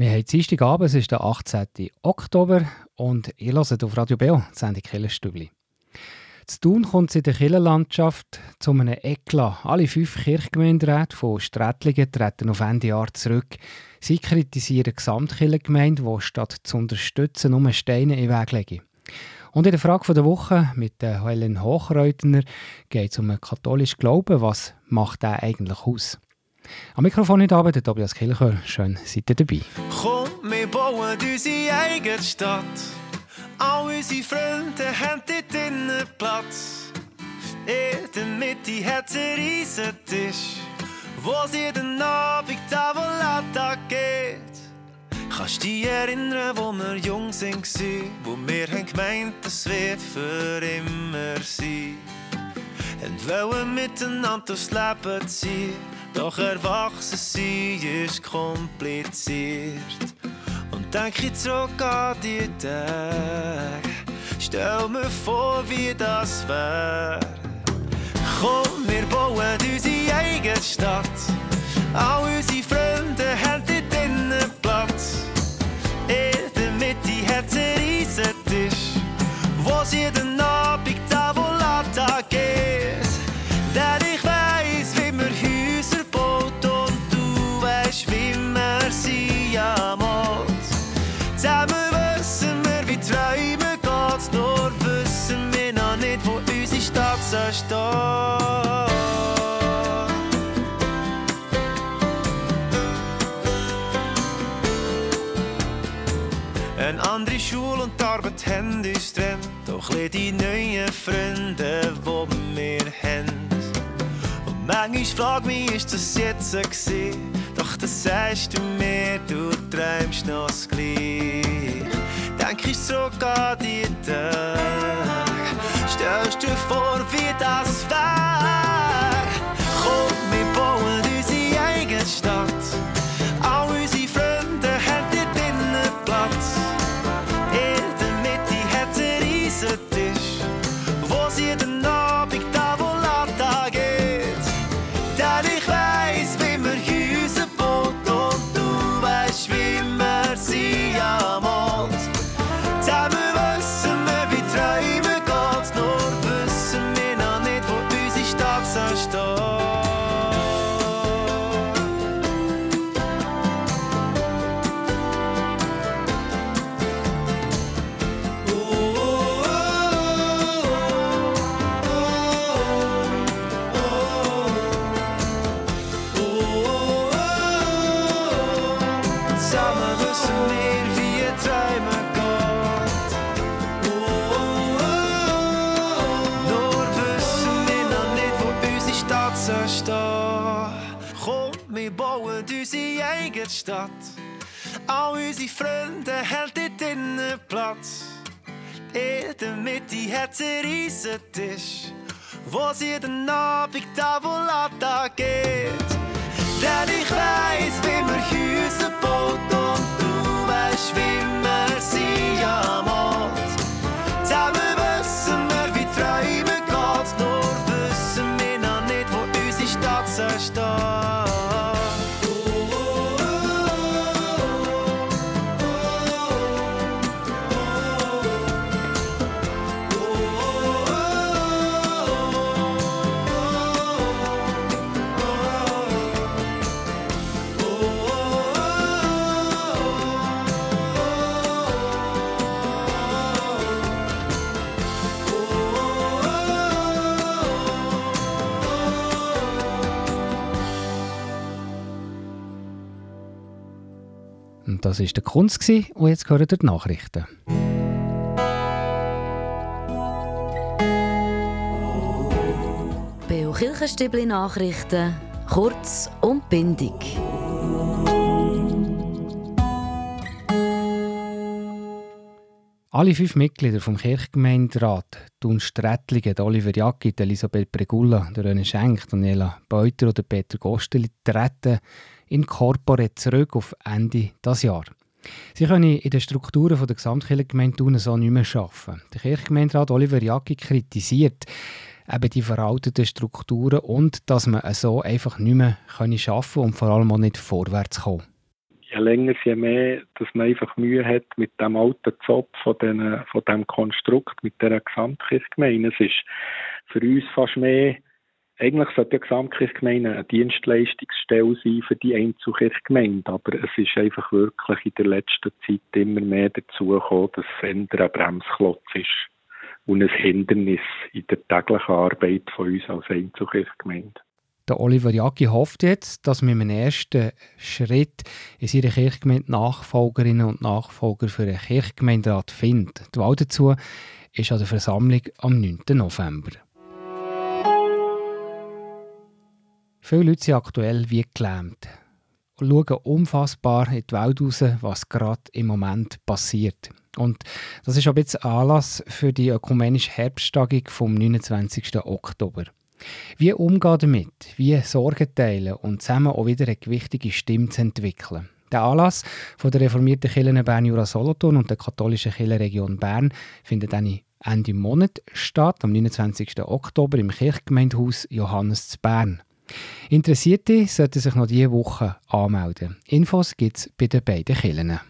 Wir haben Dienstagabend, es ist der 18. Oktober und ihr hört auf Radio Beo die Sendung Killerstübli. Zu tun kommt es in der Kirchenlandschaft zu einem Eklat. Alle fünf Kirchgemeinderäte von Strätlingen treten auf Ende Jahr zurück. Sie kritisieren die Gesamtkirchengemeinde, die statt zu unterstützen nur Steine in den Weg legen. Und in der Frage der Woche mit Helen Hochreutner geht es um einen katholischen Glauben. Was macht der eigentlich aus? Am Mikrofon heute Abend Tobias Kilcher. Schön, seid ihr dabei. Komm, wir bauen unsere eigene Stadt. All unsere Freunde haben dort drinnen Platz. In der Mitte hat es riesen Tisch, wo sie den Abend Tavolata geht. Kannst dich erinnern, wo wir jung waren, wo wir haben gemeint, es wird für immer sein. Und wollen miteinander Leben ziehen, doch erwachsen sein ist kompliziert. Und denk ich zurück an die Tage, stell mir vor, wie das wär. Komm, wir bauen unsere eigene Stadt, all unsere Freunde haben dort drinnen Platz. In der Mitte hat riesen Tisch, wo sie jeden Abend Tavolata geht. Denn ich weiss, wie man Häuser baut und du weißt, wie man sie amalt. Zusammen wissen wir, wie Träume geht, nur wissen wir noch nicht, wo unsere Stadt soll. Eine andere Schule und die Arbeit haben. Doch ein die neuen Freunde, die wir haben. Und manchmal frag mich, ist das jetzt so gewesen? Doch das sagst du mir, du träumst noch das gleich. Denk ich zurück an die Tage. Stellst dir vor, wie das wär? Dort drinnen Platz. In der Mitte hat es einen riesen Tisch, wo sie den Abend Tavolata geht. Denn ich weiss, wie man Häuser baut und du weißt, wie man sie amalt. Und das war der Kunst und jetzt hören die Nachrichten. Beo Kirchenstübli Nachrichten, kurz und bindig. Alle fünf Mitglieder vom Kirchgemeinderat, Thun Strättlingen, Oliver Jacki, Elisabeth Bregulla, der René Schenk, Daniela Beuter oder Peter Gosteli treten in Corpore zurück auf Ende des Jahres. Sie können in den Strukturen der Gesamtkirchengemeinde Thun so nicht mehr arbeiten. Der Kirchgemeinderat Oliver Jacki kritisiert eben die veralteten Strukturen und dass man so einfach nicht mehr arbeiten können und vor allem auch nicht vorwärts kommen. je länger, je mehr, dass man einfach Mühe hat mit dem alten Zopf von, den, von dem Konstrukt, mit der Gesamtkirchgemeinde. Es ist für uns fast mehr, eigentlich sollte die Gesamtkirchgemeinde eine Dienstleistungsstelle sein für die Einzelkirchgemeinde, aber es ist einfach wirklich in der letzten Zeit immer mehr dazu gekommen, dass es ein Bremsklotz ist und ein Hindernis in der täglichen Arbeit von uns als Einzelkirchgemeinde. Der Oliver Jacki hofft jetzt, dass wir im ersten Schritt in seiner Kirchgemeinde Nachfolgerinnen und Nachfolger für einen Kirchgemeinderat findet. Die Wahl dazu ist an der Versammlung am 9. November. Viele Leute sind aktuell wie gelähmt und schauen unfassbar in die Welt raus, was gerade im Moment passiert. Und das ist auch jetzt Anlass für die ökumenische Herbsttagung vom 29. Oktober. Wie umgehen damit? Wie Sorgen teilen und zusammen auch wieder eine gewichtige Stimme zu entwickeln? Der Anlass von der reformierten Kirche Bern Jura Solothurn und der katholischen Kirchenregion Bern findet Ende Monat statt, am 29. Oktober im Kirchgemeindehaus Johannes zu Bern. Interessierte sollten sich noch diese Woche anmelden. Infos gibt es bei den beiden Kirchen.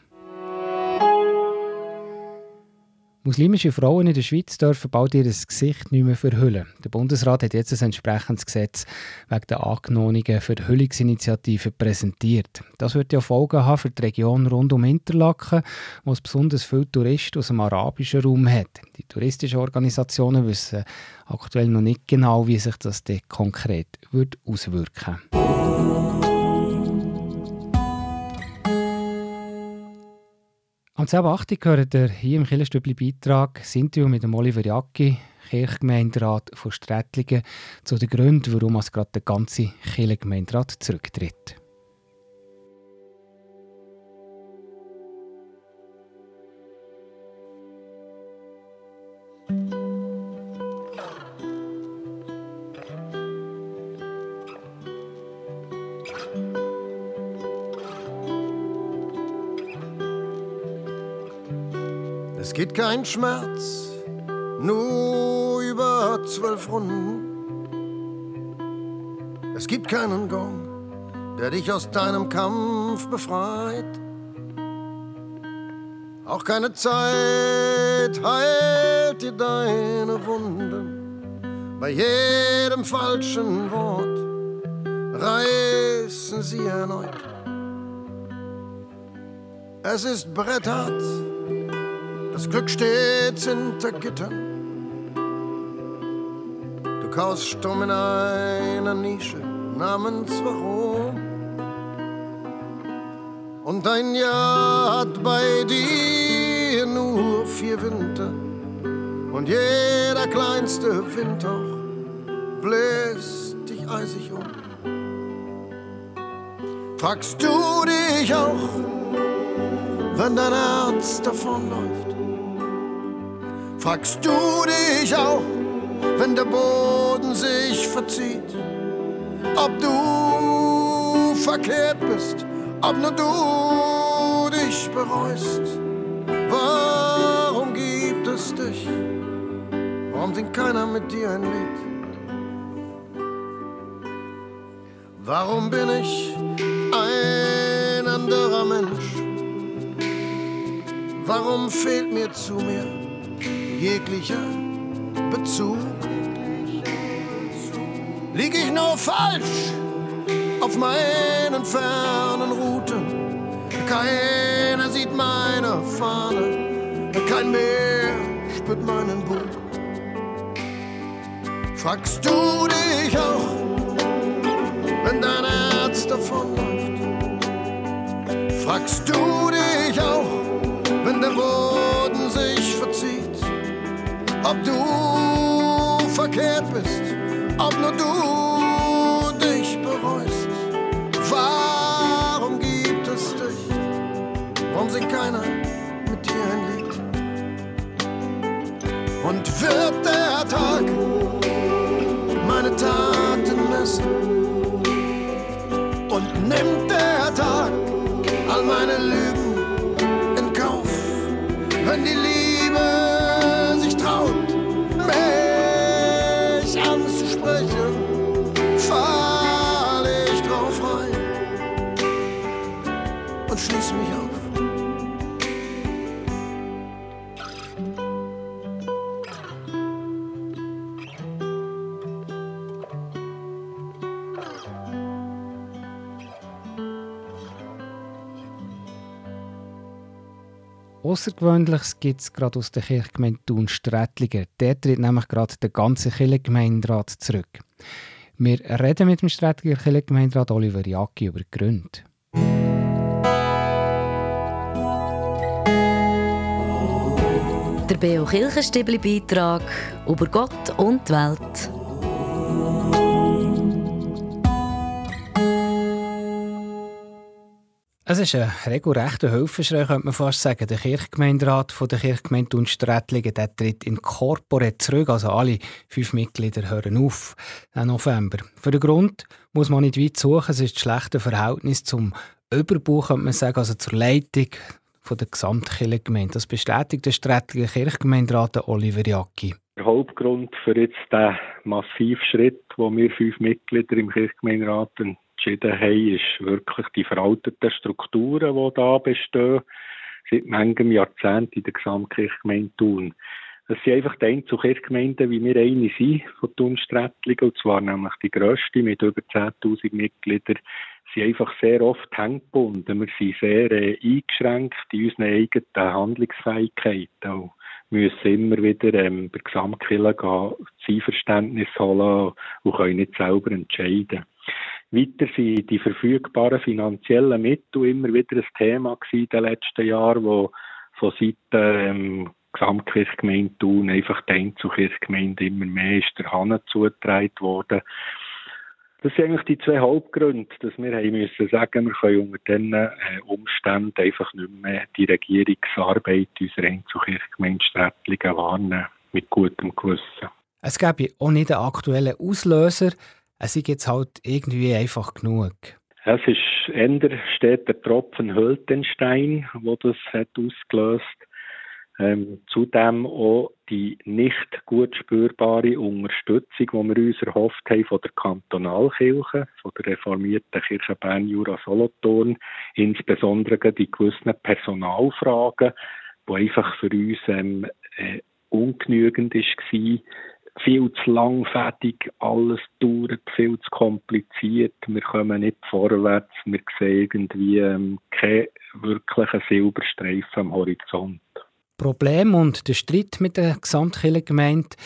Muslimische Frauen in der Schweiz dürfen bald ihr Gesicht nicht mehr verhüllen. Der Bundesrat hat jetzt ein entsprechendes Gesetz wegen der angenommenen Verhüllungsinitiative präsentiert. Das wird ja Folgen haben für die Region rund um Interlaken, wo es besonders viele Touristen aus dem arabischen Raum hat. Die touristischen Organisationen wissen aktuell noch nicht genau, wie sich das konkret wird auswirken wird. Am 10.8. gehört ihr hier im Killerstübli Beitrag das Interview mit dem Oliver Jacki, Kirchgemeinderat von Strätlingen, zu den Gründen, warum es gerade der ganze Kirchgemeinderat zurücktritt. Kein Schmerz, nur über zwölf Runden. Es gibt keinen Gong, der dich aus deinem Kampf befreit. Auch keine Zeit heilt dir deine Wunden. Bei jedem falschen Wort reißen sie erneut. Es ist bretthart das Glück steht hinter Gittern. Du kaust stumm in einer Nische namens Warum. Und ein Jahr hat bei dir nur vier Winter. Und jeder kleinste Windhauch bläst dich eisig um. Fragst du dich auch, wenn dein Herz davonläuft? Fragst du dich auch, wenn der Boden sich verzieht, ob du verkehrt bist, ob nur du dich bereust? Warum gibt es dich? Warum singt keiner mit dir ein Lied? Warum bin ich ein anderer Mensch? Warum fehlt mir zu mir jeglicher Bezug. Lieg ich nur falsch auf meinen fernen Routen? Keiner sieht meine Fahne, kein Meer spürt meinen Bug. Fragst du dich auch, wenn dein Herz davonläuft? Fragst du dich auch, wenn der Boden? Ob du verkehrt bist, ob nur du dich bereust. Warum gibt es dich? Warum singt keiner Außergewöhnliches gibt es gerade aus der Kirchgemeinde Thun-Strättlingen. Der tritt nämlich gerade der ganze Kirchengemeinderat zurück. Wir reden mit dem Strätlinger Kirchengemeinderat Oliver Jacki über die Gründe. Der Beo Kirchenstibli Beitrag über Gott und die Welt. Es ist ein regelrechter Hilfeschrei, könnte man fast sagen. Der Kirchgemeinderat von der Kirchgemeinde Unsträtlingen der tritt in Corpore zurück. Also alle fünf Mitglieder hören auf im November. Für den Grund muss man nicht weit suchen. Es ist das schlechte Verhältnis zum Überbau, könnte man sagen, also zur Leitung von der Gesamtkirchengemeinde. Das bestätigt der Strätlinger Kirchgemeinderat Oliver Jacki. Der Hauptgrund für jetzt den massiven Schritt, wo wir fünf Mitglieder im Kirchgemeinderat entschieden haben, ist wirklich die veralteten Strukturen, die da bestehen, seit manchem Jahrzehnt in der Gesamtkirchgemeinde Thun. Es sind einfach die Einzelkirchgemeinden, wie wir eine sind, von Thun-Strättlingen, und zwar nämlich die grösste mit über 10.000 Mitgliedern, sind einfach sehr oft hänggebunden. Wir sind sehr äh, eingeschränkt in unseren eigenen Handlungsfähigkeiten. Und müssen immer wieder ähm, bei Gesamtkirche gehen, das Einverständnis holen und können nicht selber entscheiden. Weiter sind die verfügbaren finanziellen Mittel immer wieder ein Thema gewesen in den letzten Jahren, wo von Seiten ähm, Gesamtkirchgemeinde Thun einfach die Einzelkirchgemeinde immer mehr ist der Hand zugetragen worden. Das sind eigentlich die zwei Hauptgründe, dass wir haben müssen sagen, wir können unter diesen äh, Umständen einfach nicht mehr die Regierungsarbeit unserer Einzelkirchgemeinde Strättlingen wahrnehmen, mit gutem Gewissen. Es gäbe auch nicht einen aktuellen Auslöser, es ist jetzt halt irgendwie einfach genug. Es ist eher steht der Tropfen Höltenstein, wo das hat ausgelöst. Ähm, zudem auch die nicht gut spürbare Unterstützung, die wir uns erhofft haben von der Kantonalkirche, von der reformierten Kirche Bern Jura Solothurn, insbesondere die gewissen Personalfragen, die einfach für uns ähm, äh, ungenügend war viel zu langfädig, alles dauert viel zu kompliziert, wir kommen nicht vorwärts, wir sehen irgendwie ähm, keinen wirklichen Silberstreifen am Horizont. Problem und der Streit mit der Gesamtkirchengemeinde,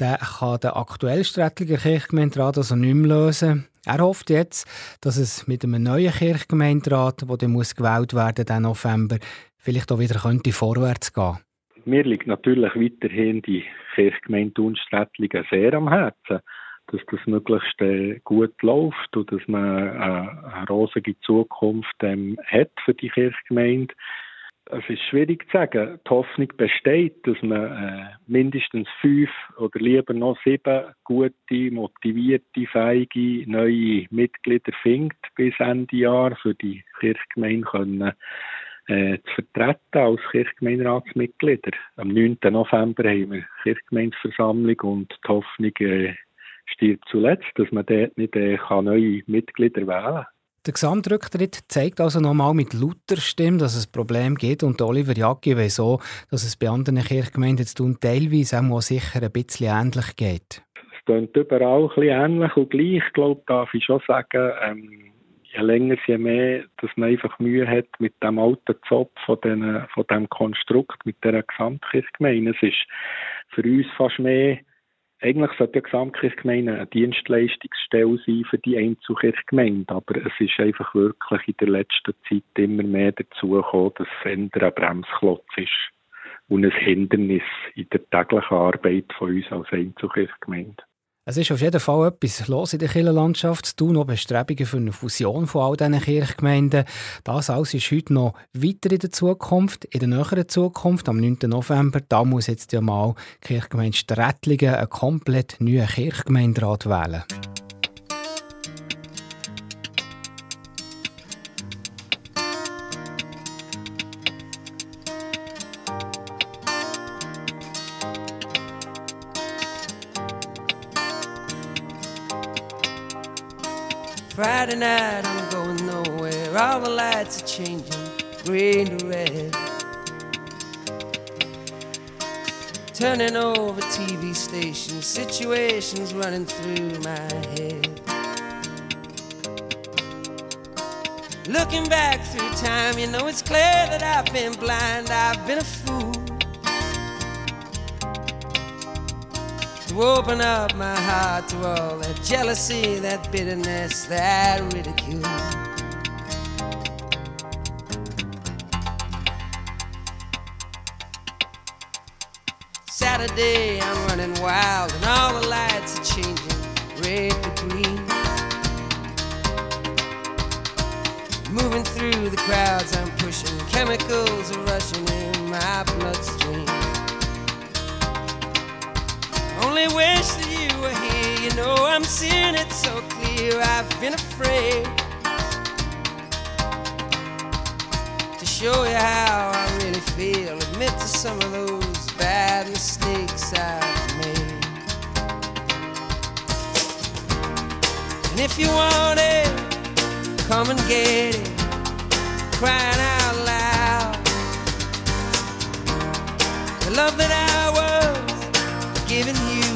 den kann der aktuelle Strätlinger Kirchgemeinderat also nicht mehr lösen. Er hofft jetzt, dass es mit einem neuen Kirchgemeinderat, der dann gewählt werden muss, November, vielleicht auch wieder könnte vorwärts gehen mir liegt natürlich weiterhin die Kirchgemeinde Unsträtlingen sehr am Herzen, dass das möglichst äh, gut läuft und dass man äh, eine rosige Zukunft ähm, hat für die Kirchgemeinde. Es ist schwierig zu sagen. Die Hoffnung besteht, dass man äh, mindestens fünf oder lieber noch sieben gute, motivierte, feige neue Mitglieder findet bis Ende Jahr für die Kirchgemeinde können äh, zu vertreten als Kirchgemeinderatsmitglieder. Am 9. November haben wir Kirchgemeindeversammlung und die Hoffnung äh, stirbt zuletzt, dass man dort nicht äh, kann neue Mitglieder wählen kann. Der Gesamtrücktritt zeigt also nochmal mit lauter Stimme, dass es ein Problem gibt und Oliver Jacki weiß so, dass es bei anderen Kirchgemeinden zu tun teilweise auch sicher ein bisschen ähnlich geht. Es klingt überall ein bisschen ähnlich und gleich, glaube darf ich schon sagen, ähm, je länger, je mehr, dass man einfach Mühe hat mit dem alten Zopf von, den, von dem Konstrukt, mit der Gesamtkirchgemeinde. Es ist für uns fast mehr, eigentlich sollte die Gesamtkirchgemeinde eine Dienstleistungsstelle sein für die Einzelkirchgemeinde, aber es ist einfach wirklich in der letzten Zeit immer mehr dazu gekommen, dass es ein Bremsklotz ist und ein Hindernis in der täglichen Arbeit von uns als Einzelkirchgemeinde. Es ist auf jeden Fall etwas los in der Kirchenlandschaft. Du noch Bestrebungen für eine Fusion von all diesen Kirchgemeinden. Das alles ist heute noch weiter in der Zukunft, in der näheren Zukunft, am 9. November. Da muss jetzt ja mal die Kirchgemeinde Strätlingen einen komplett neuen Kirchgemeinderat wählen. Friday night, I'm going nowhere. All the lights are changing, green to red. Turning over TV stations, situations running through my head. Looking back through time, you know it's clear that I've been blind, I've been a fool. To open up my heart to all that jealousy, that bitterness, that ridicule. Saturday, I'm running wild, and all the lights are changing red to green. Moving through the crowds, I'm pushing. Chemicals are rushing in my bloodstream. Only wish that you were here. You know, I'm seeing it so clear. I've been afraid to show you how I really feel. Admit to some of those bad mistakes I've made. And if you want it, come and get it, crying out loud. The love that I was giving you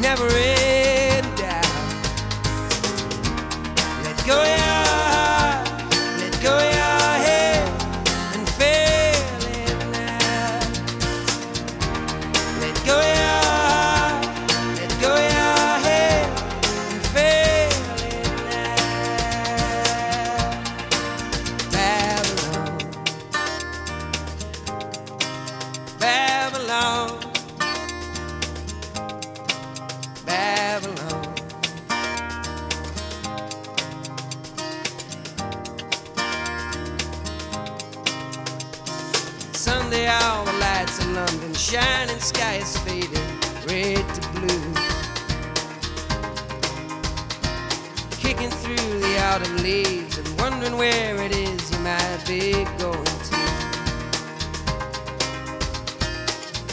never in doubt. Let go of shining sky is fading, red to blue. Kicking through the autumn leaves and wondering where it is you might be going to.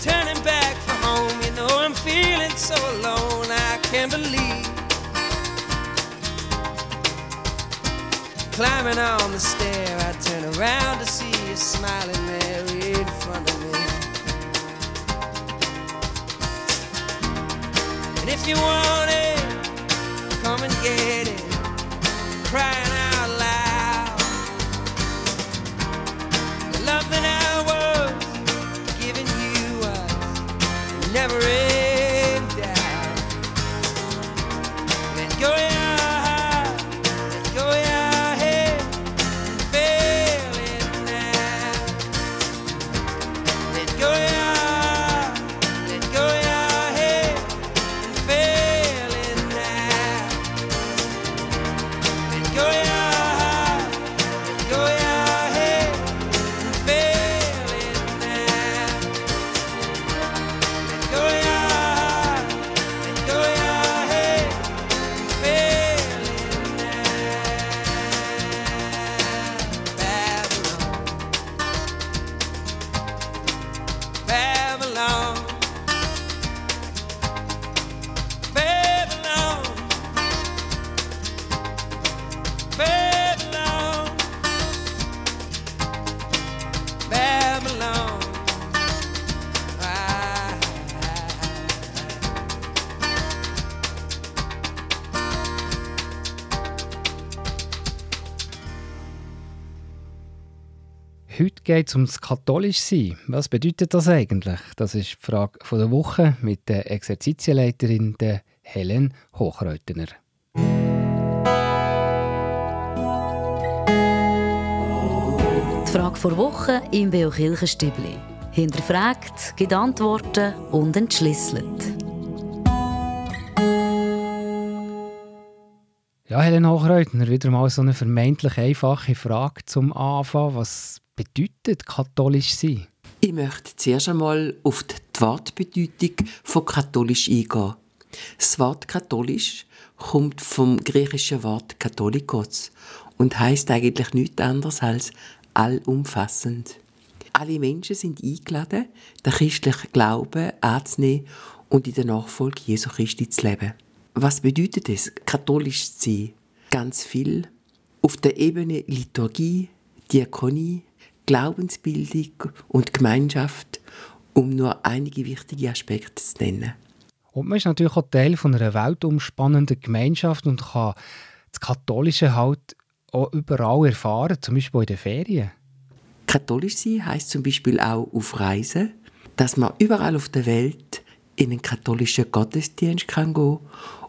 Turning back for home, you know I'm feeling so alone, I can't believe. Climbing on the stair, I turn around to see you smiling there in front of me. If you want it, come and get it. Crying out loud. The love that I was giving you was never in geht es ums katholisch sein. Was bedeutet das eigentlich? Das ist die Frage von der Woche mit der Exerzitienleiterin der Helen Hochreutener. Die Frage vor Woche im Beo Kirchenstübli. Hinterfragt, gibt Antworten und entschlüsselt. Ja, Helen Hochreutner, wieder mal so eine vermeintlich einfache Frage zum Anfang. Was bedeutet katholisch sein? Ich möchte zuerst einmal auf die Wortbedeutung von katholisch eingehen. Das Wort katholisch kommt vom griechischen Wort katholikos und heißt eigentlich nichts anderes als allumfassend. Alle Menschen sind eingeladen, den christlichen Glauben anzunehmen und in der Nachfolge Jesu Christi zu leben. Was bedeutet es, katholisch zu sein? Ganz viel. Auf der Ebene Liturgie, Diakonie, Glaubensbildung und Gemeinschaft, um nur einige wichtige Aspekte zu nennen. Und man ist natürlich auch Teil von einer weltumspannenden Gemeinschaft und kann das Katholische halt auch überall erfahren, zum Beispiel in den Ferien? Katholisch sein heisst zum Beispiel auch auf Reisen, dass man überall auf der Welt in einen katholischen Gottesdienst kann gehen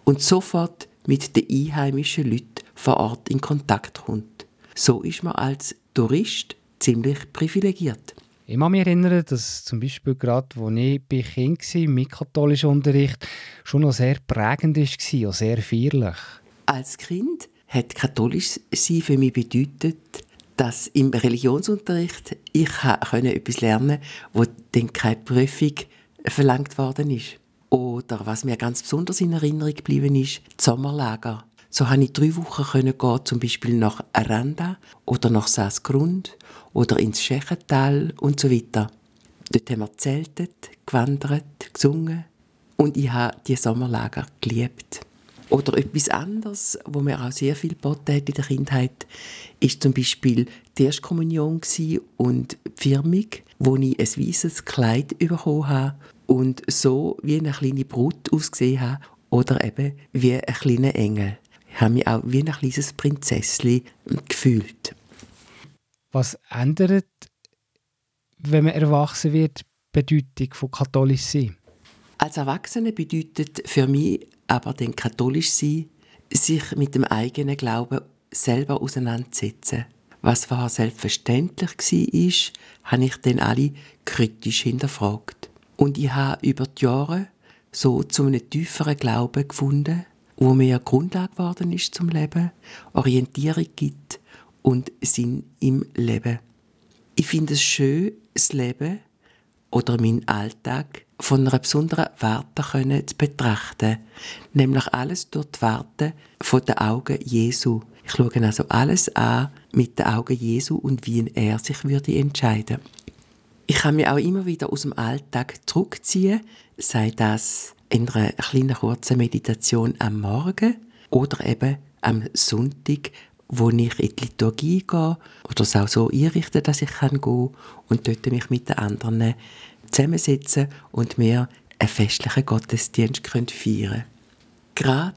und sofort mit den einheimischen Leuten vor Ort in Kontakt kommt. So ist man als Tourist ziemlich privilegiert. Ich kann mich erinnern, dass zum Beispiel gerade, als ich bei Kind war, mit katholischem Unterricht, schon noch sehr prägend war, auch sehr feierlich. Als Kind hat katholisch sein für mich bedeutet, dass im Religionsunterricht ich etwas lernen konnte, wo dann keine Prüfung verlangt worden ist. Oder was mir ganz besonders in Erinnerung geblieben ist, die Sommerlager. So konnte ich drei Wochen gehen, zum Beispiel nach Aranda oder nach Saasgrund oder ins Schächental und so weiter. Dort haben wir zeltet, gewandert, gesungen und ich habe die Sommerlager geliebt. Oder etwas anderes, wo mir auch sehr viel geboten hat in der Kindheit, ist zum Beispiel die Erstkommunion und die Firmung, wo ich ein weißes Kleid bekommen habe und so wie eine kleine Brut ausgesehen habe oder eben wie ein kleiner Engel. Ich habe mich auch wie ein kleines Prinzesschen gefühlt. Was ändert, wenn man erwachsen wird, die Bedeutung von katholisch sein? Als Erwachsene bedeutet für mich aber den katholisch sein, sich mit dem eigenen Glauben selber auseinandersetzen. Was vorher selbstverständlich war, habe ich dann alle kritisch hinterfragt. Und ich habe über die Jahre so zu einem tieferen Glauben gefunden, wo mir Grundlage geworden ist zum Leben, Orientierung gibt und Sinn im Leben. Ich finde es schön, das Leben oder meinen Alltag von einer besonderen Warte zu betrachten, nämlich alles durch die Warte von den Augen Jesu. Ich schaue also alles an mit den Augen Jesu und wie er sich würde entscheiden. Ich kann mich auch immer wieder aus dem Alltag zurückziehen, sei das in einer kleinen kurzen Meditation am Morgen oder eben am Sonntag, wo ich in die Liturgie gehe oder es auch so einrichte, dass ich kann und dort mich mit den anderen zusammensetzen und wir einen festlichen Gottesdienst feiern können. Gerade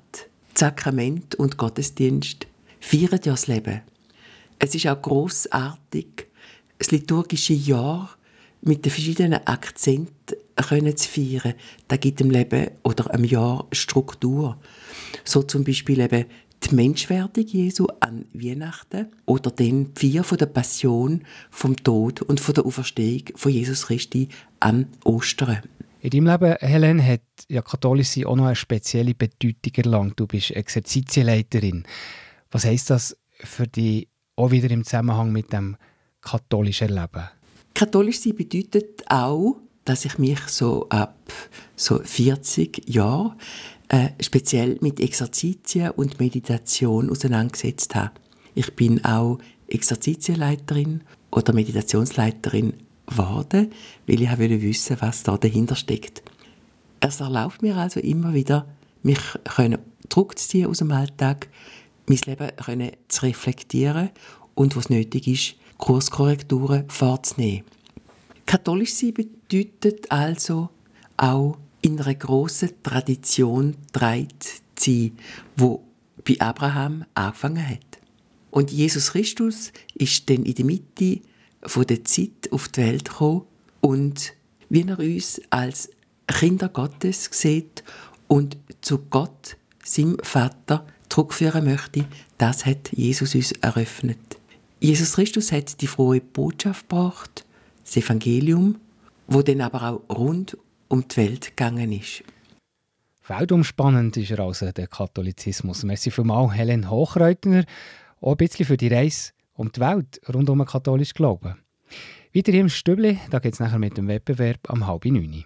Sakrament und Gottesdienst feiern ja das Leben. Es ist auch großartig, das liturgische Jahr mit den verschiedenen Akzenten können zu feiern. Da gibt dem Leben oder einem Jahr Struktur. So zum Beispiel eben die Menschwerdung Jesu an Weihnachten oder den Vier von der Passion, vom Tod und von der Auferstehung von Jesus Christi an Ostern. In deinem Leben, Helen, hat ja katholisch sein auch noch eine spezielle Bedeutung erlangt. Du bist Exerzitienleiterin. Was heißt das für dich auch wieder im Zusammenhang mit dem katholischen Leben? Katholisch sein bedeutet auch, dass ich mich so ab so 40 Jahren äh, speziell mit Exerzitien und Meditation auseinandergesetzt habe. Ich bin auch Exerzitienleiterin oder Meditationsleiterin geworden, weil ich wollte wissen, was da dahinter steckt. Es erlaubt mir also immer wieder, mich zurückzuziehen aus dem Alltag, mein Leben können zu reflektieren und, was nötig ist, Kurskorrekturen vorzunehmen. Katholisch sein bedeutet also auch in einer grossen Tradition zu sein, wo bei Abraham angefangen hat. Und Jesus Christus ist dann in der Mitte von der Zeit auf die Welt gekommen und wie er uns als Kinder Gottes sieht und zu Gott, seinem Vater, zurückführen möchte, das hat Jesus uns eröffnet. Jesus Christus hat die frohe Botschaft gebracht, das Evangelium, wo dann aber auch rund um die Welt gegangen ist. Weltumspannend ist er also, der Katholizismus. Merci vielmals, Helen Hochreutner, auch ein bisschen für die Reise um die Welt rund um den katholischen Glauben. Weiter im Stübli, da geht es nachher mit dem Wettbewerb am halb neun.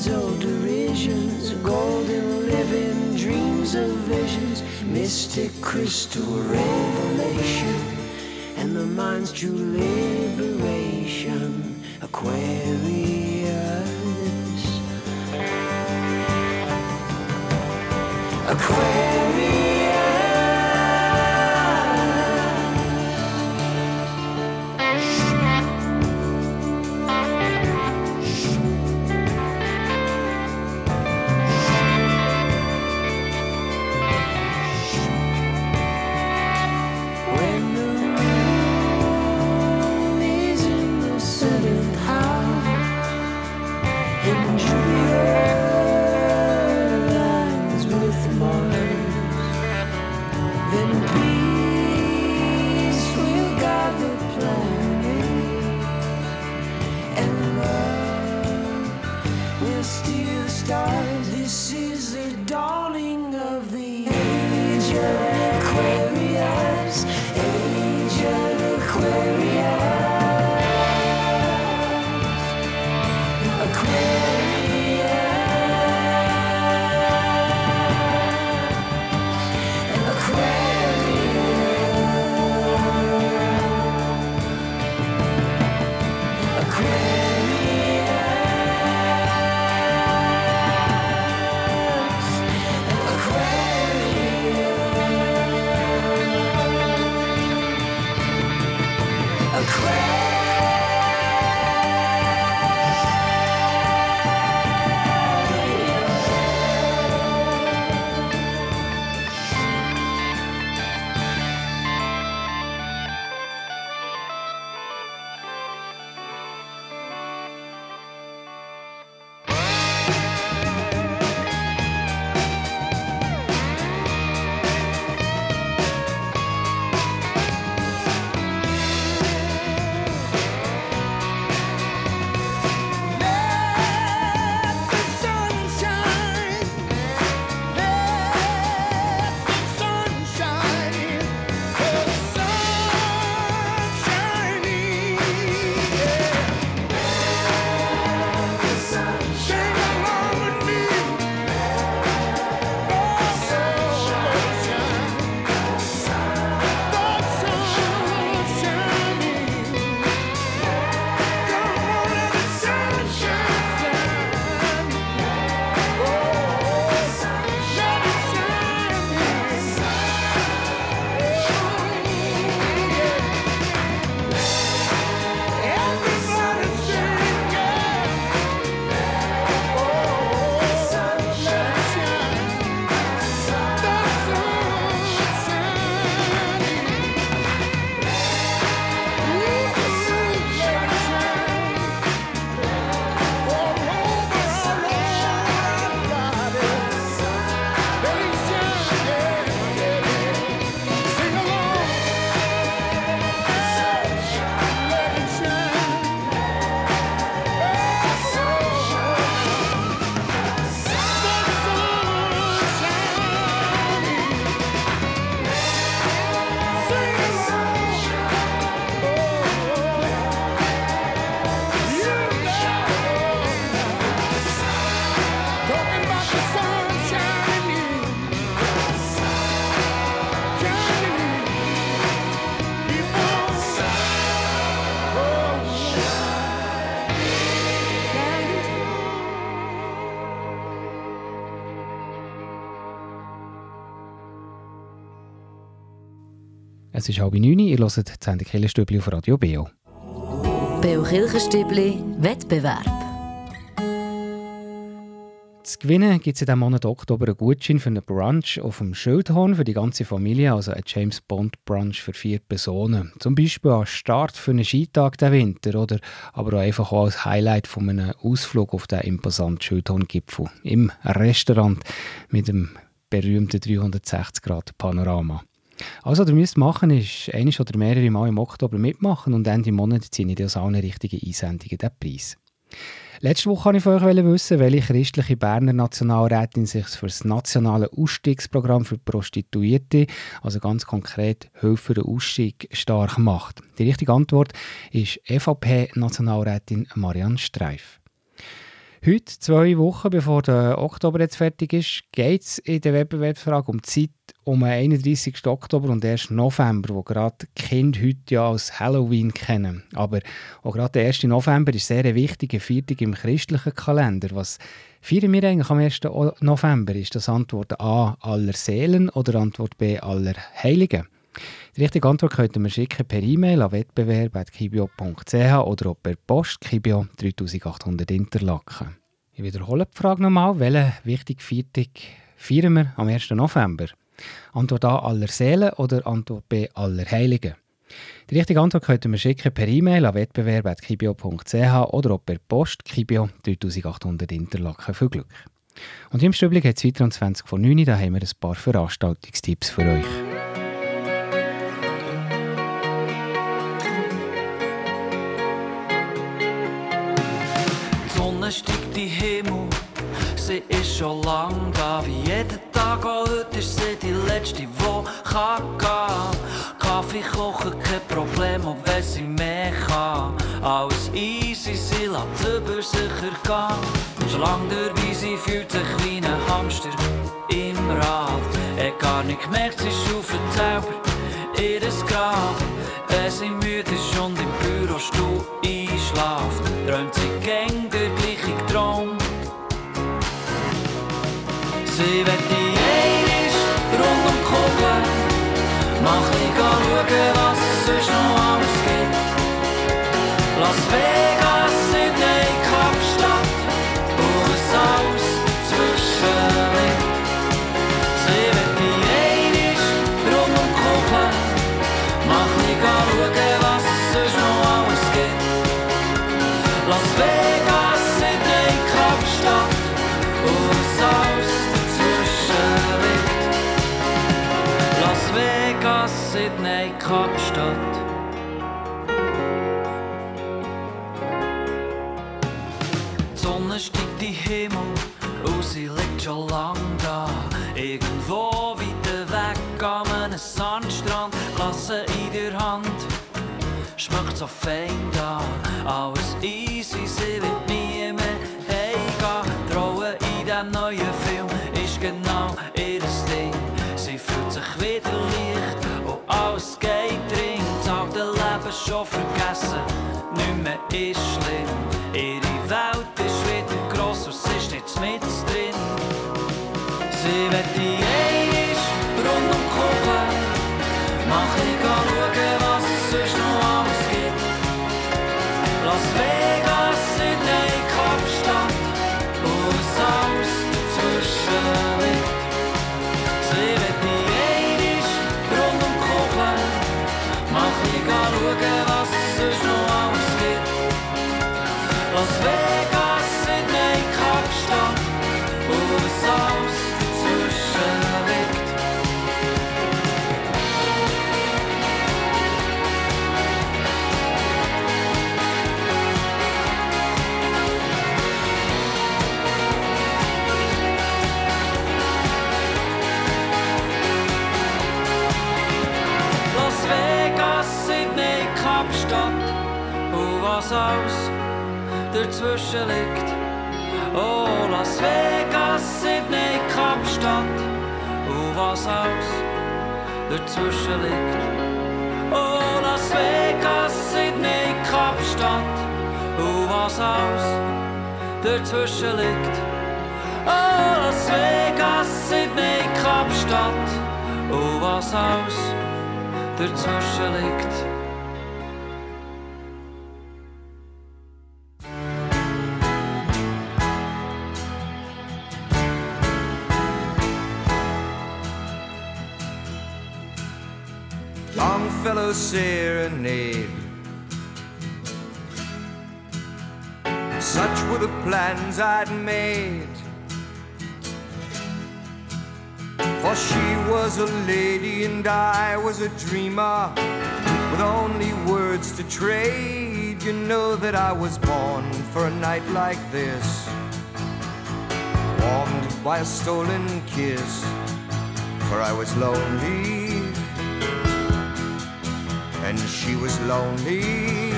Falsehoods or derisions, golden living dreams of visions, mystic crystal revelation, and the mind's true liberation. Aquarius. When the stars. This is the dawning of the age Es ist halb neun, ihr hört die Sendung Killerstübli auf Radio Beo. Beo Kirchenstübli Wettbewerb. Zu gewinnen gibt es in diesem Monat Oktober einen Gutschein für einen Brunch auf dem Schildhorn für die ganze Familie, also ein James Bond Brunch für vier Personen. Zum Beispiel als Start für einen Skitag den Winter oder aber auch einfach auch als Highlight von einem Ausflug auf den imposanten Schildhorngipfel im Restaurant mit dem berühmten 360 Grad Panorama. Also, was ihr müsst machen, ist eines oder mehrere Mal im Oktober mitmachen und Ende Monat ziehe ich aus allen richtigen Einsendungen den Preis. Letzte Woche wollte ich von euch wissen, welche christliche Berner Nationalrätin sich für das nationale Ausstiegsprogramm für Prostituierte, also ganz konkret Hilfe für den Ausstieg, stark macht. Die richtige Antwort ist EVP-Nationalrätin Marianne Streif. Heute, zwei Wochen bevor der Oktober jetzt fertig ist, geht es in der Wettbewerbsfrage um die Zeit um den 31. Oktober und 1. November, wo gerade Kinder heute ja als Halloween kennen. Aber auch gerade der 1. November ist sehr ein wichtiger Viertag im christlichen Kalender. Was feiern wir eigentlich am 1. November? Ist das Antwort A aller Seelen oder Antwort B aller Heiligen? Die richtige Antwort könnten wir schicken per E-Mail an wettbewerb.kibio.ch oder per Post Kibio 3800 Interlaken. Ich wiederhole die Frage nochmal, welchen wichtigen Viertag feiern wir am 1. November? Antwort A aller Seelen oder Antwort B aller Heiligen? Die richtige Antwort könnten wir schicken per E-Mail an wettbewerb.kibio.ch oder auch per Post Kibio 3800 Interlaken. Viel Glück! Und im Stübli geht es weiter um 20 vor 9 Uhr, da haben wir ein paar Veranstaltungstipps für euch. Schon lang da. Wie jeden Tag, auch heute ist sie die letzte, die kann. Kaffee kochen, kein Problem, und wenn sie mehr kann. Alles easy, sie lässt über sich ergehen. Schon lang dabei, sie fühlt sich wie ein Hamster im Rad. Er gar nicht gemerkt, sie den Tauber, ihres Grab. Wenn sie müde ist und im Bürostuhl einschlaft, Den Himmel und sie liegt schon lang da. Irgendwo weiter weg an einem Sandstrand, Klasse in der Hand. Schmeckt so fein da, alles easy, sie wird nie mehr heimgehen. Die Rolle in diesem neuen Film ist genau ihr Ding. Sie fühlt sich wieder leicht und alles geht drin. Das alte Leben schon vergessen, nicht mehr ist was alles dazwischen liegt. Oh, Las Vegas, Sydney, Kapstadt, wo was alles dazwischen liegt. Oh, Las Vegas, Sydney, Kapstadt, wo was alles dazwischen liegt. Oh, Las Vegas, Sydney, Kapstadt, wo was alles dazwischen liegt. Serenade. Such were the plans I'd made. For she was a lady and I was a dreamer with only words to trade. You know that I was born for a night like this? Warmed by a stolen kiss, for I was lonely, and she was lonely.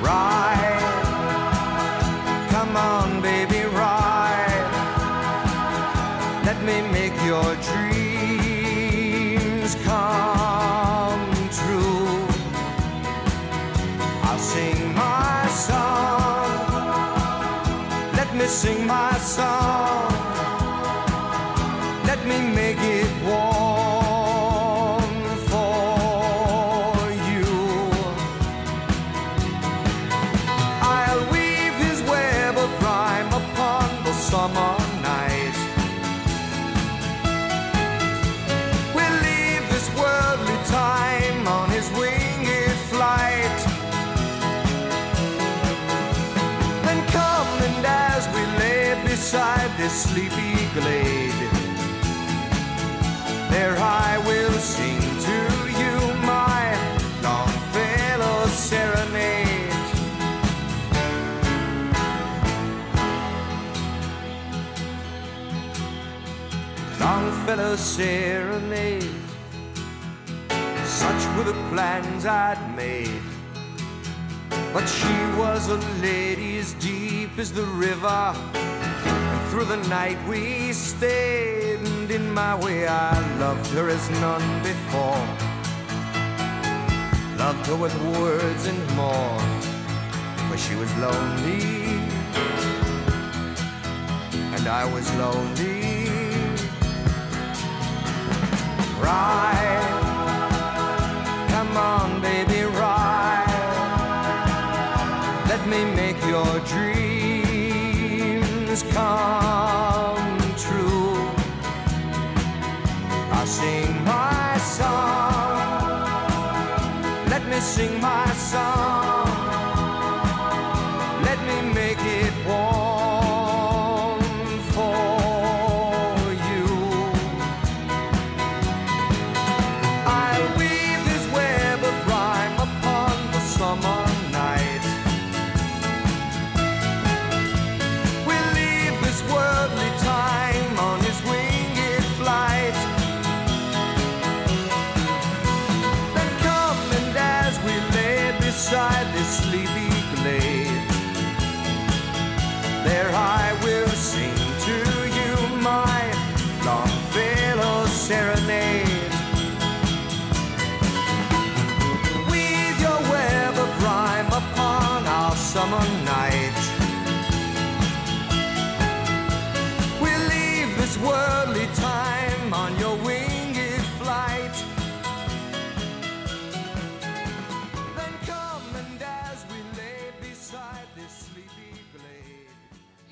Ride, come on, baby, ride. Let me make your dreams come true. I'll sing my song. Let me sing my song. Glade, there I will sing to you my Longfellow serenade. Longfellow serenade. Such were the plans I'd made. But she was a lady as deep as the river. Through the night we stayed, and in my way I loved her as none before. Loved her with words and more, for she was lonely, and I was lonely. Ride, come on, baby, finishing my song.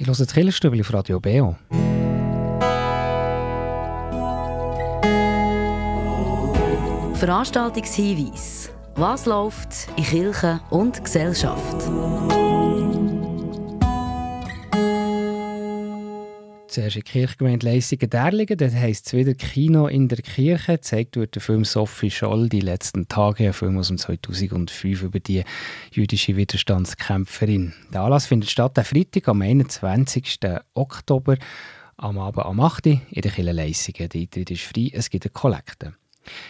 Ich höre Killerstübli auf Radio Beo. Veranstaltungshinweis. Was läuft in Kirche und Gesellschaft? Zuerst in die Kirchgemeinde Leissigen-Derligen, das heisst es wieder Kino in der Kirche, zeigt wird der Film «Sophie Scholl, die letzten Tage», ein Film aus dem 2005 über die jüdische Widerstandskämpferin. Der Anlass findet statt am Freitag, am 21. Oktober, am Abend am 8. Uhr in der Kirche Leissigen. Der Eintritt ist frei, es gibt eine Kollekte.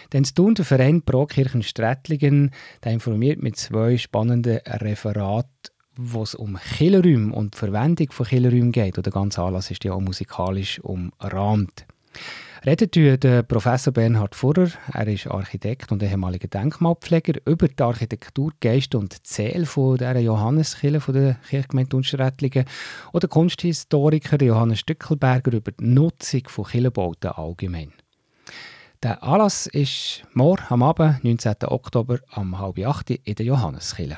Dann zu tun der Verein Prokirchen Strettlingen, der informiert mit zwei spannenden Referaten wo es um Killerräume und die Verwendung von Killerräumen geht. Und der ganze Anlass ist ja auch musikalisch umrahmt. Redet tut Professor Bernhard Furrer, er ist Architekt und ehemaliger Denkmalpfleger, über die Architektur, Geist und Zähl von der Johanneskirche der Kirchgemeinde Unstrettlingen und der Kunsthistoriker Johannes Stückelberger über die Nutzung von Kirchenbauten allgemein. Der Anlass ist morgen am Abend, 19. Oktober, um halb acht in der Johanneskirche.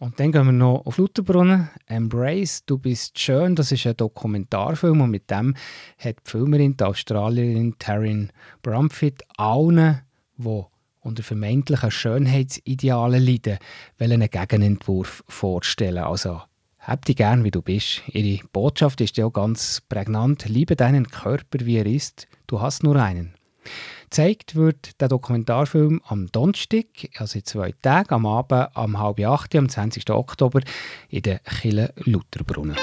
Und dann gehen wir noch auf Lauterbrunnen. Embrace, du bist schön. Das ist ein Dokumentarfilm und mit dem hat die Filmerin, die Australierin Taryn Brumfitt, allen, die unter vermeintlichen Schönheitsidealen leiden, einen Gegenentwurf vorstellen. Also, hab dich gern, wie du bist. Ihre Botschaft ist ja auch ganz prägnant. Liebe deinen Körper, wie er ist. Du hast nur einen. Zeigt wird der Dokumentarfilm am Donnerstag, also in zwei Tagen, am Abend um halb acht, am 20. Oktober, in der Kille Lutherbrunnen.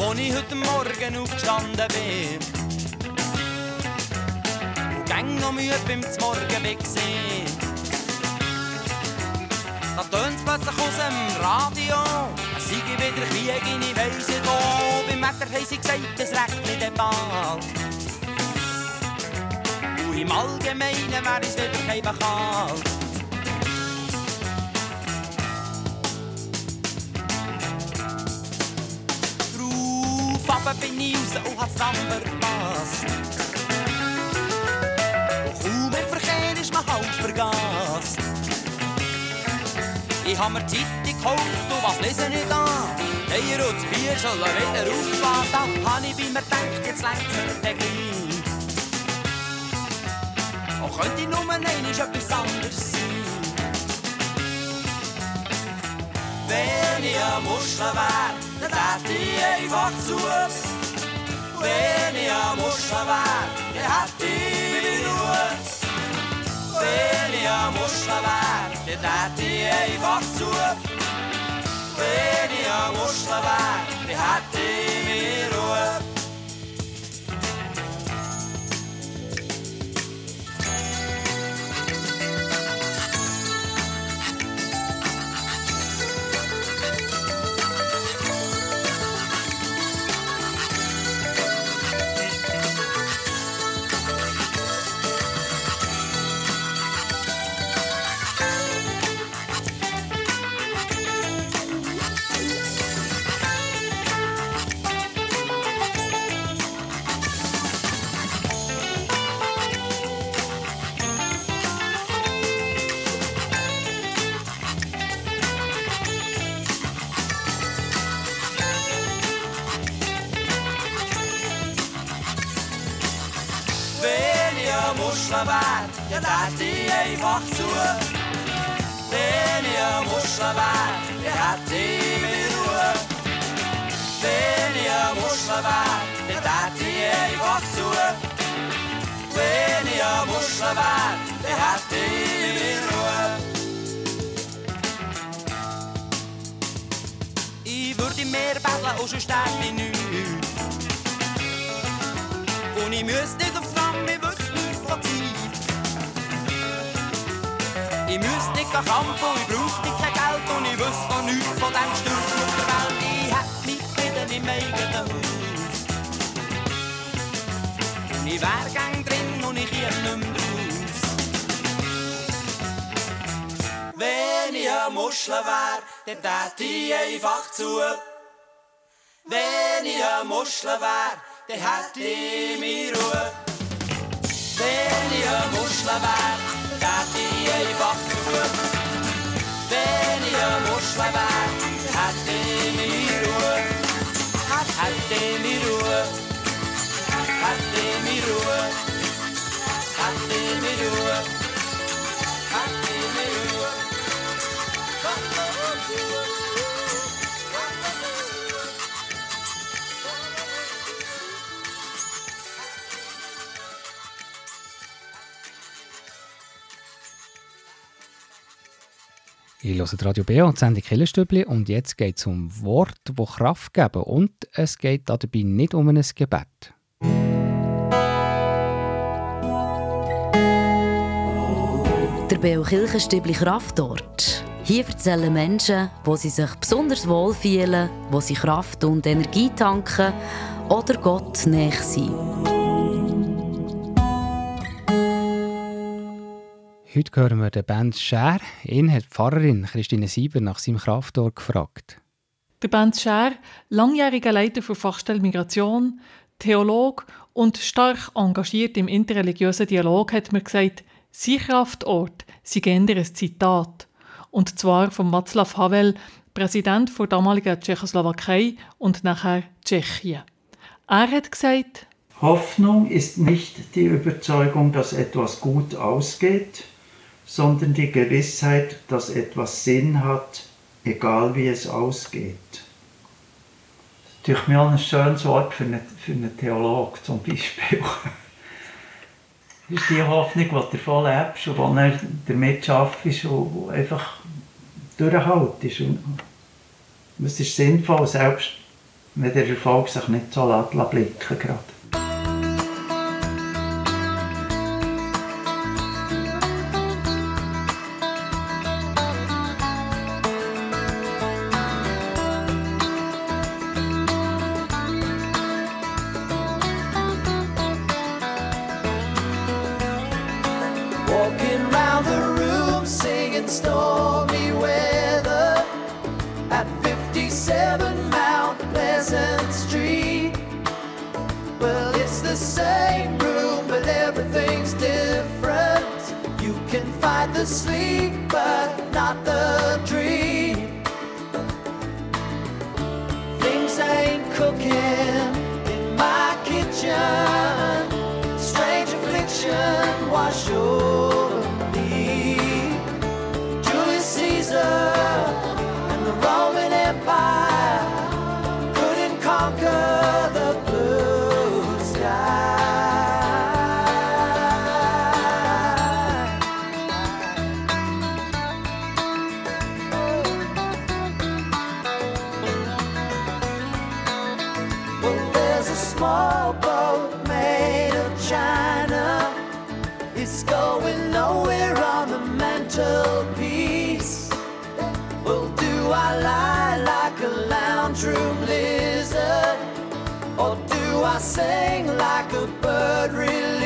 Als ich heute Morgen aufgestanden bin und gang noch müde beim Morgen weg Da tönt's plötzlich aus dem Radio, es sei wieder Krieg in weiss nicht wo. Beim Wetter haben sie gesagt, es regnet bald. Und im Allgemeinen wäre es wieder kein kalt. Papa bin ich raus und hat's dann verpasst. Und kaum im Verkehr ist man halb vergast. Ich hab mir Zeitung gekauft und was lese ich da? Eier und das Bier soll wieder auffahren. Da hab ich bei mir gedacht, jetzt längt's mir gleich. Auch könnte ich nur einmal etwas anderes sein. Wenn ich ein Muschel wär, dann hätte ich einfach zu. Wenn ich ein Muschel wär, dann hätte ich Ruhe. Wenn ich ein Muschel wär, dann hätte ich einfach zu. Wenn ich ein Muschel Wenn wär, ja hätte ich mir Ruhe. Wenn ein Muschel wär, ja hätte ich einfach zu. Wenn Muschel wär, ja hätte ich mir Ruhe. Ich würde im Meer betteln und sonst hätte ich nichts. Und ich müsste Müsste nicht kämpfen, ich brauchte kein Geld und ich wüsste noch nichts von dem Stück auf der Welt. Ich hätte mich Frieden im eigenen Haus. Ich wär gern drin und ich hier nicht mehr raus. Wenn ich ein Muschel wär, dann tät ich einfach zu. Wenn ich ein Muschel wär, dann hätte ich mir Ruhe. Wenn ich ein Muschel wär, dann hätte ich einfach zu. Wenn ich Ich höre Radio B und Sendung Killerstübli und jetzt geht es um Worte, die Kraft geben und es geht dabei nicht um ein Gebet. Der Beo Kirchenstübli Kraftort. Hier erzählen Menschen, wo sie sich besonders wohl fühlen, wo sie Kraft und Energie tanken oder Gott näher sind. Heute hören wir den Band Scher. Ihn hat die Pfarrerin Christine Sieber nach seinem Kraftort gefragt. Der Band Scher, langjähriger Leiter für Fachstelle Migration, Theolog und stark engagiert im interreligiösen Dialog, hat mir gesagt, sein Kraftort sei ein Zitat. Und zwar von Václav Havel, Präsident der damaligen Tschechoslowakei und nachher Tschechien. Er hat gesagt, Hoffnung ist nicht die Überzeugung, dass etwas gut ausgeht, sondern die Gewissheit, dass etwas Sinn hat, egal wie es ausgeht. Das ist mir ein schönes Wort für einen, für einen Theologen zum Beispiel. Das ist die Hoffnung, die du davon lebst und die damit arbeitest und einfach durchhaltest. Und es ist sinnvoll, selbst wenn der Erfolg sich nicht so blicken gerade. I sing like a bird?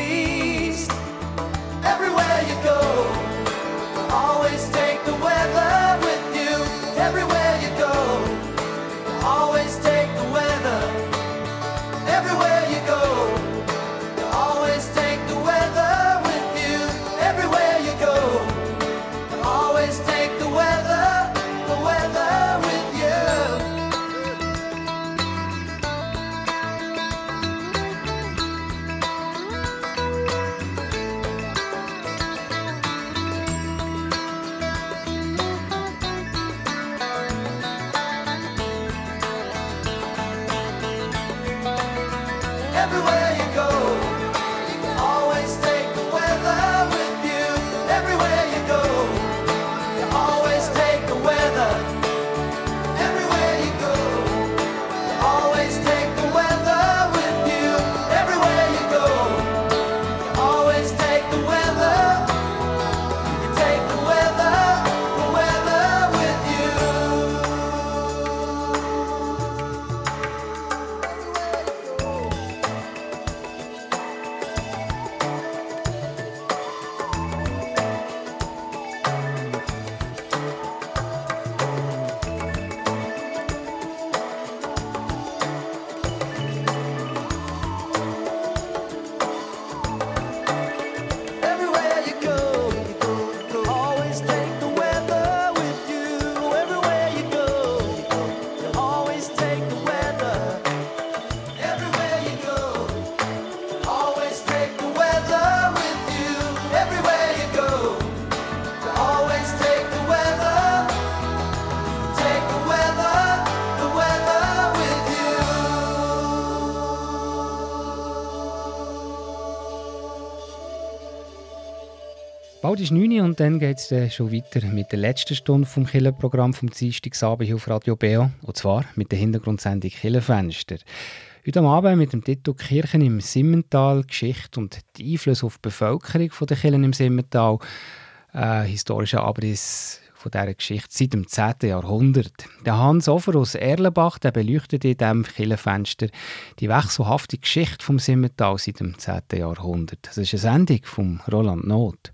Ist 9 Uhr und dann geht es schon weiter mit der letzten Stunde vom Killerprogramm vom Dienstagabend hier auf Radio Beo. Und zwar mit der Hintergrundsendung Killerfenster. Heute Abend mit dem Titel Kirchen im Simmental, Geschichte und die Einflüsse auf die Bevölkerung der Kirchen im Simmental. Äh, historischer Abriss von dieser Geschichte seit dem 10. Jahrhundert. Der Hans Offer aus Erlenbach der beleuchtet in diesem Killenfenster die wechselhafte Geschichte vom Simmental seit dem 10. Jahrhundert. Das ist eine Sendung von Roland Not.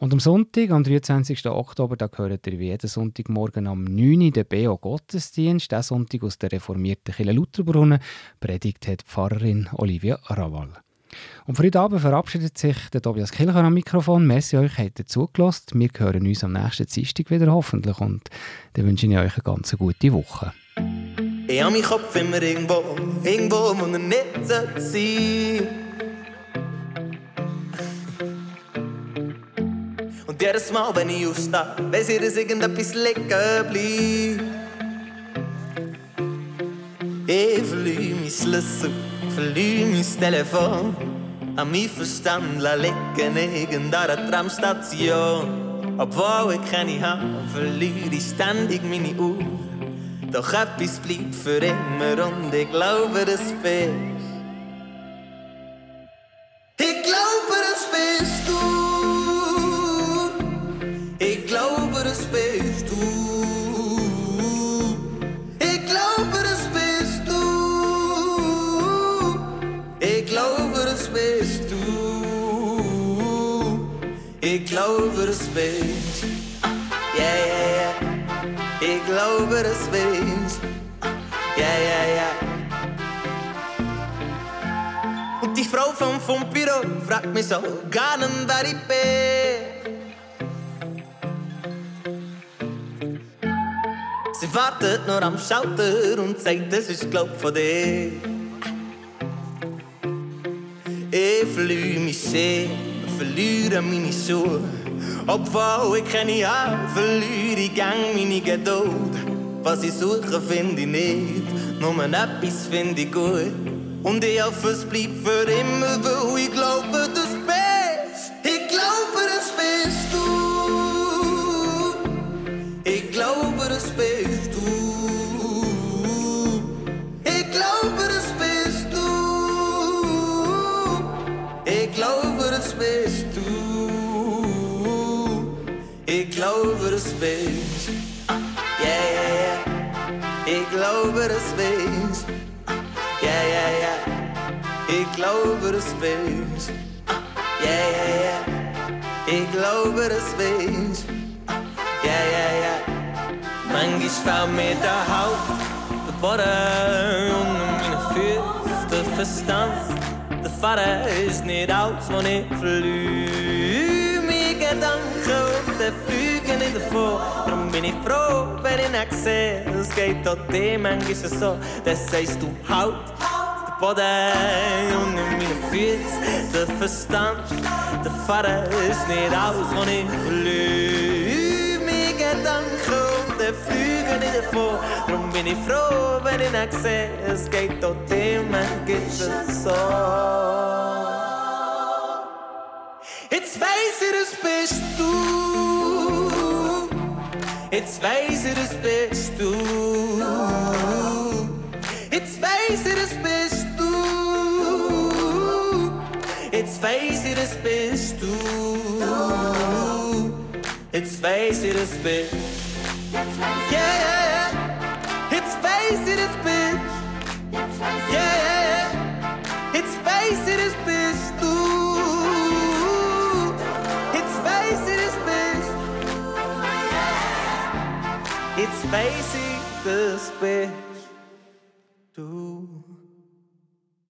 Und am Sonntag, am 23. Oktober, da gehört ihr wie jeden Sonntagmorgen am 9. Uhr den BO Gottesdienst. Der Sonntag aus der reformierten Kirche Lutherbrunnen. Predigt hat Pfarrerin Olivia Rawal. Und für heute Abend verabschiedet sich der Tobias Kilcher am Mikrofon. Merci euch, habt ihr zugelassen. Wir hören uns am nächsten Dienstag wieder hoffentlich. Und dann wünsche ich euch eine ganz gute Woche. Ich habe meinen Kopf immer irgendwo, irgendwo, wo er nicht sollte sein Und jedes Mal, wenn ich aufstehe, weiss ich, dass irgendetwas liegen bleibt. Ich verliere mein Schlüssel, verliere mein Telefon. An mein Verstand liegen irgend an der Tramstation. Obwohl ich keine habe, verliere ich ständig meine Uhr. Doch etwas bleibt für immer und ich glaube, das bist Fragt mich so gar nicht, wer ich bin. Sie wartet nur am Schalter und sagt, das ist glaub von dir. Ich verliere mich sehr, verliere meine Schuhe. Obwohl ich keine habe, verliere ich gang meine Geduld. Was ich suche, finde ich nicht, nur etwas finde ich gut. Und ich hoffe, es bleibt für immer, weil ich glaube, das bist. Ich glaube, das bist du. Ich glaube, das bist du. Ich glaube, das bist du. Ich glaube, das bist du. Ich glaube, das bist. Yeah, yeah, yeah. Ich glaube, das bist. Glaube, das bist. Yeah, yeah, yeah. Ich glaube, das bist. Yeah, yeah, yeah. Manchmal fällt mir der Haupt, der Boden unter meine Füße, der Verstand. Der Vater ist nicht aus, wo ich verliere. Meine Gedanken und der fliegen nicht davon. Darum bin ich froh, wenn ich nicht sehe. Es geht auch dir manchmal so, das sagst du halt. Der Boden unter meine Füße, der Verstand. Der Vater ist nicht aus, wo ich verliere. Meine Gedanken und der fliegen nicht davon. Darum bin ich froh, wenn ich nicht sehe. Es geht auch dir manchmal so. Jetzt weiß ich, das bist du. Jetzt weiß ich, das bist du. Jetzt weiß ich, das bist du. Jetzt weiß ich, das bist du. Jetzt weiß ich, das bist Yeah. Jetzt weiß ich, das bist Yeah. Jetzt weiß ich, das bist du. Jetzt weiß ich, das bist. Jetzt weiß ich,